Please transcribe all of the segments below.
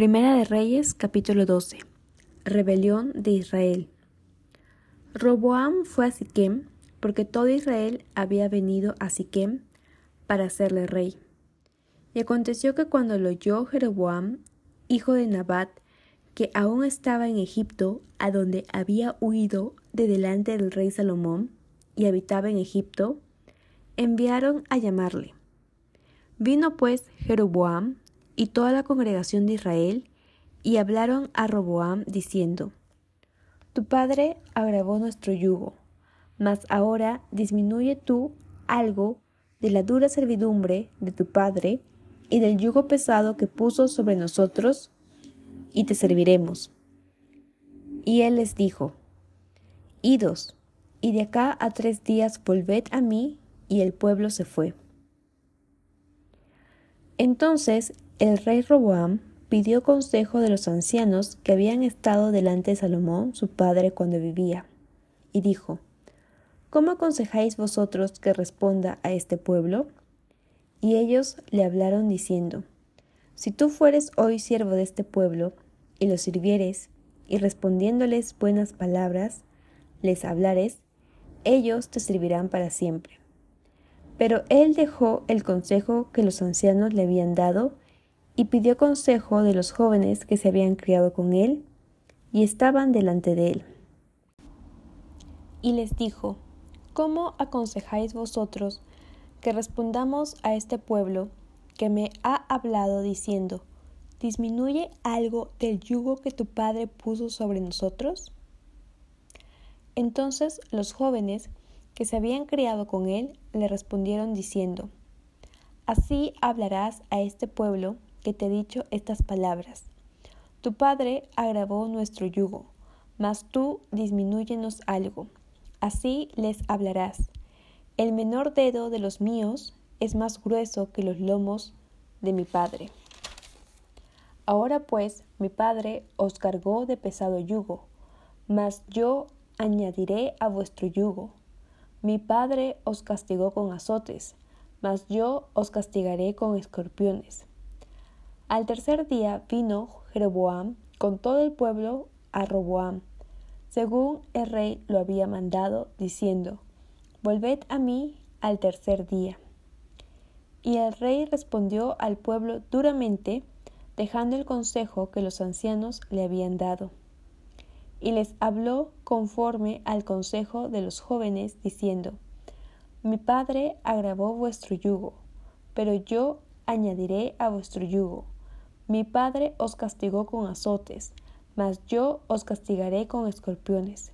Primera de Reyes, capítulo 12. Rebelión de Israel. Roboam fue a Siquem, porque todo Israel había venido a Siquem para hacerle rey. Y aconteció que cuando lo oyó Jeroboam, hijo de Nabat, que aún estaba en Egipto, a donde había huido de delante del rey Salomón, y habitaba en Egipto, enviaron a llamarle. Vino pues Jeroboam y toda la congregación de Israel, y hablaron a Roboam diciendo, Tu padre agravó nuestro yugo, mas ahora disminuye tú algo de la dura servidumbre de tu padre y del yugo pesado que puso sobre nosotros, y te serviremos. Y él les dijo, Idos, y de acá a tres días volved a mí, y el pueblo se fue. Entonces el rey Roboam pidió consejo de los ancianos que habían estado delante de Salomón, su padre, cuando vivía, y dijo, ¿Cómo aconsejáis vosotros que responda a este pueblo? Y ellos le hablaron diciendo, Si tú fueres hoy siervo de este pueblo, y los sirvieres, y respondiéndoles buenas palabras, les hablares, ellos te servirán para siempre. Pero él dejó el consejo que los ancianos le habían dado, y pidió consejo de los jóvenes que se habían criado con él y estaban delante de él. Y les dijo, ¿Cómo aconsejáis vosotros que respondamos a este pueblo que me ha hablado diciendo, ¿disminuye algo del yugo que tu padre puso sobre nosotros? Entonces los jóvenes que se habían criado con él le respondieron diciendo, Así hablarás a este pueblo que te he dicho estas palabras. Tu padre agravó nuestro yugo, mas tú disminúyenos algo. Así les hablarás. El menor dedo de los míos es más grueso que los lomos de mi padre. Ahora pues mi padre os cargó de pesado yugo, mas yo añadiré a vuestro yugo. Mi padre os castigó con azotes, mas yo os castigaré con escorpiones. Al tercer día vino Jeroboam con todo el pueblo a Roboam, según el rey lo había mandado, diciendo, Volved a mí al tercer día. Y el rey respondió al pueblo duramente, dejando el consejo que los ancianos le habían dado. Y les habló conforme al consejo de los jóvenes, diciendo, Mi padre agravó vuestro yugo, pero yo añadiré a vuestro yugo mi padre os castigó con azotes, mas yo os castigaré con escorpiones.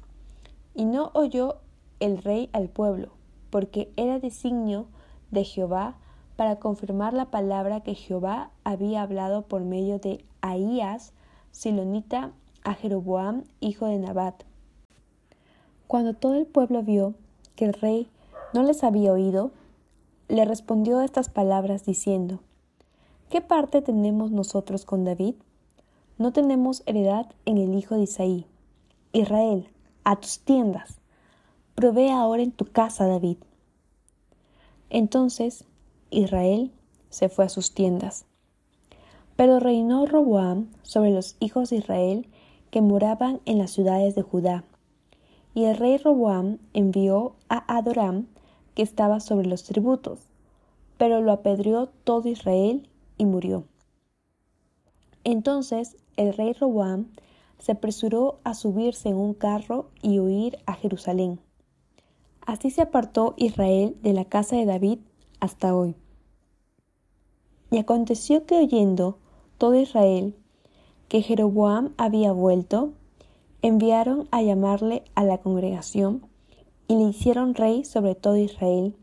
Y no oyó el rey al pueblo, porque era designio de Jehová para confirmar la palabra que Jehová había hablado por medio de Ahías, silonita, a Jeroboam, hijo de Nabat. Cuando todo el pueblo vio que el rey no les había oído, le respondió estas palabras diciendo, ¿Qué parte tenemos nosotros con David? No tenemos heredad en el hijo de Isaí. Israel, a tus tiendas. Provee ahora en tu casa, David. Entonces Israel se fue a sus tiendas. Pero reinó Roboam sobre los hijos de Israel que moraban en las ciudades de Judá. Y el rey Roboam envió a Adoram, que estaba sobre los tributos, pero lo apedreó todo Israel y murió. Entonces el rey Roboam se apresuró a subirse en un carro y huir a Jerusalén. Así se apartó Israel de la casa de David hasta hoy. Y aconteció que oyendo todo Israel que Jeroboam había vuelto, enviaron a llamarle a la congregación y le hicieron rey sobre todo Israel,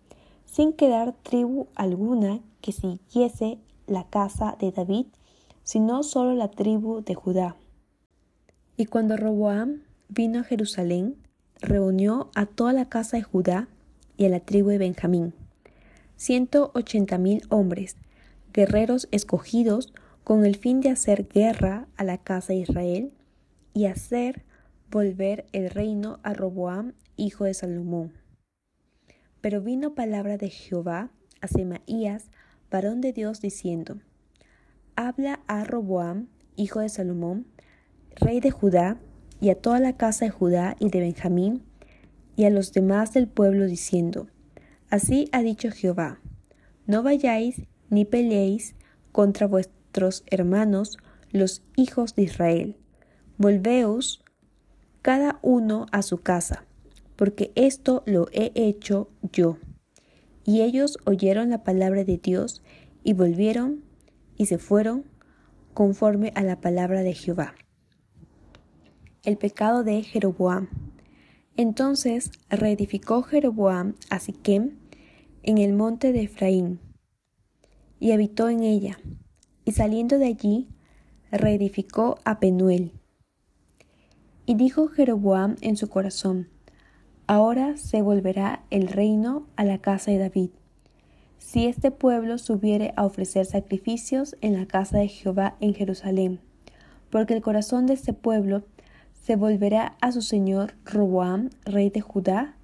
sin quedar tribu alguna que siguiese la casa de David, sino solo la tribu de Judá. Y cuando Roboam vino a Jerusalén, reunió a toda la casa de Judá y a la tribu de Benjamín, ciento ochenta mil hombres, guerreros escogidos con el fin de hacer guerra a la casa de Israel y hacer volver el reino a Roboam, hijo de Salomón. Pero vino palabra de Jehová a Semaías, varón de Dios, diciendo, Habla a Roboam, hijo de Salomón, rey de Judá, y a toda la casa de Judá y de Benjamín, y a los demás del pueblo, diciendo, Así ha dicho Jehová, no vayáis ni peleéis contra hermanos, los hijos de Israel. Volveos cada uno a su casa, porque esto lo he hecho yo. Y ellos oyeron la palabra de Dios y volvieron y se fueron conforme a la palabra de Jehová el pecado de Jeroboam. Entonces reedificó Jeroboam a Siquem en el monte de Efraín, y habitó en ella, y saliendo de allí, reedificó a Penuel. Y dijo Jeroboam en su corazón, Ahora se volverá el reino a la casa de David, si este pueblo subiere a ofrecer sacrificios en la casa de Jehová en Jerusalén, porque el corazón de este pueblo se volverá a su señor Roboam, rey de Judá,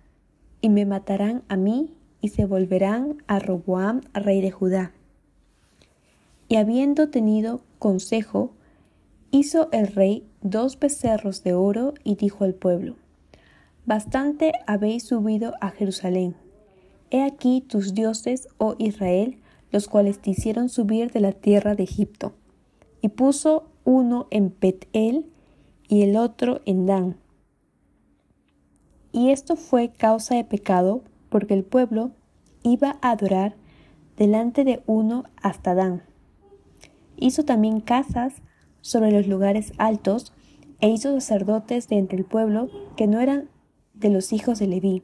y me matarán a mí, y se volverán a Roboam, rey de Judá. Y habiendo tenido consejo, hizo el rey dos becerros de oro y dijo al pueblo, Bastante habéis subido a Jerusalén. He aquí tus dioses, oh Israel, los cuales te hicieron subir de la tierra de Egipto. Y puso uno en Betel y el otro en Dan. Y esto fue causa de pecado porque el pueblo iba a adorar delante de uno hasta Dan. Hizo también casas sobre los lugares altos e hizo sacerdotes de entre el pueblo que no eran de los hijos de Leví.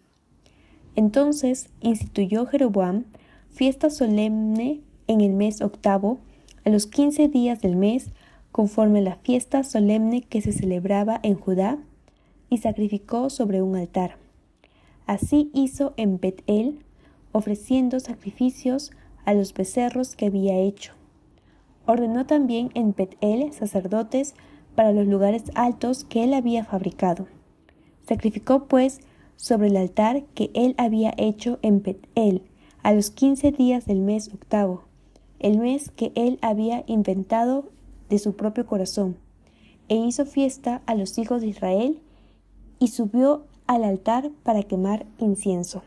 Entonces instituyó Jeroboam fiesta solemne en el mes octavo, a los quince días del mes, conforme a la fiesta solemne que se celebraba en Judá, y sacrificó sobre un altar. Así hizo en Betel, ofreciendo sacrificios a los becerros que había hecho. Ordenó también en Betel sacerdotes para los lugares altos que él había fabricado. Sacrificó pues sobre el altar que él había hecho en Betel a los quince días del mes octavo, el mes que él había inventado de su propio corazón, e hizo fiesta a los hijos de Israel, y subió al altar para quemar incienso.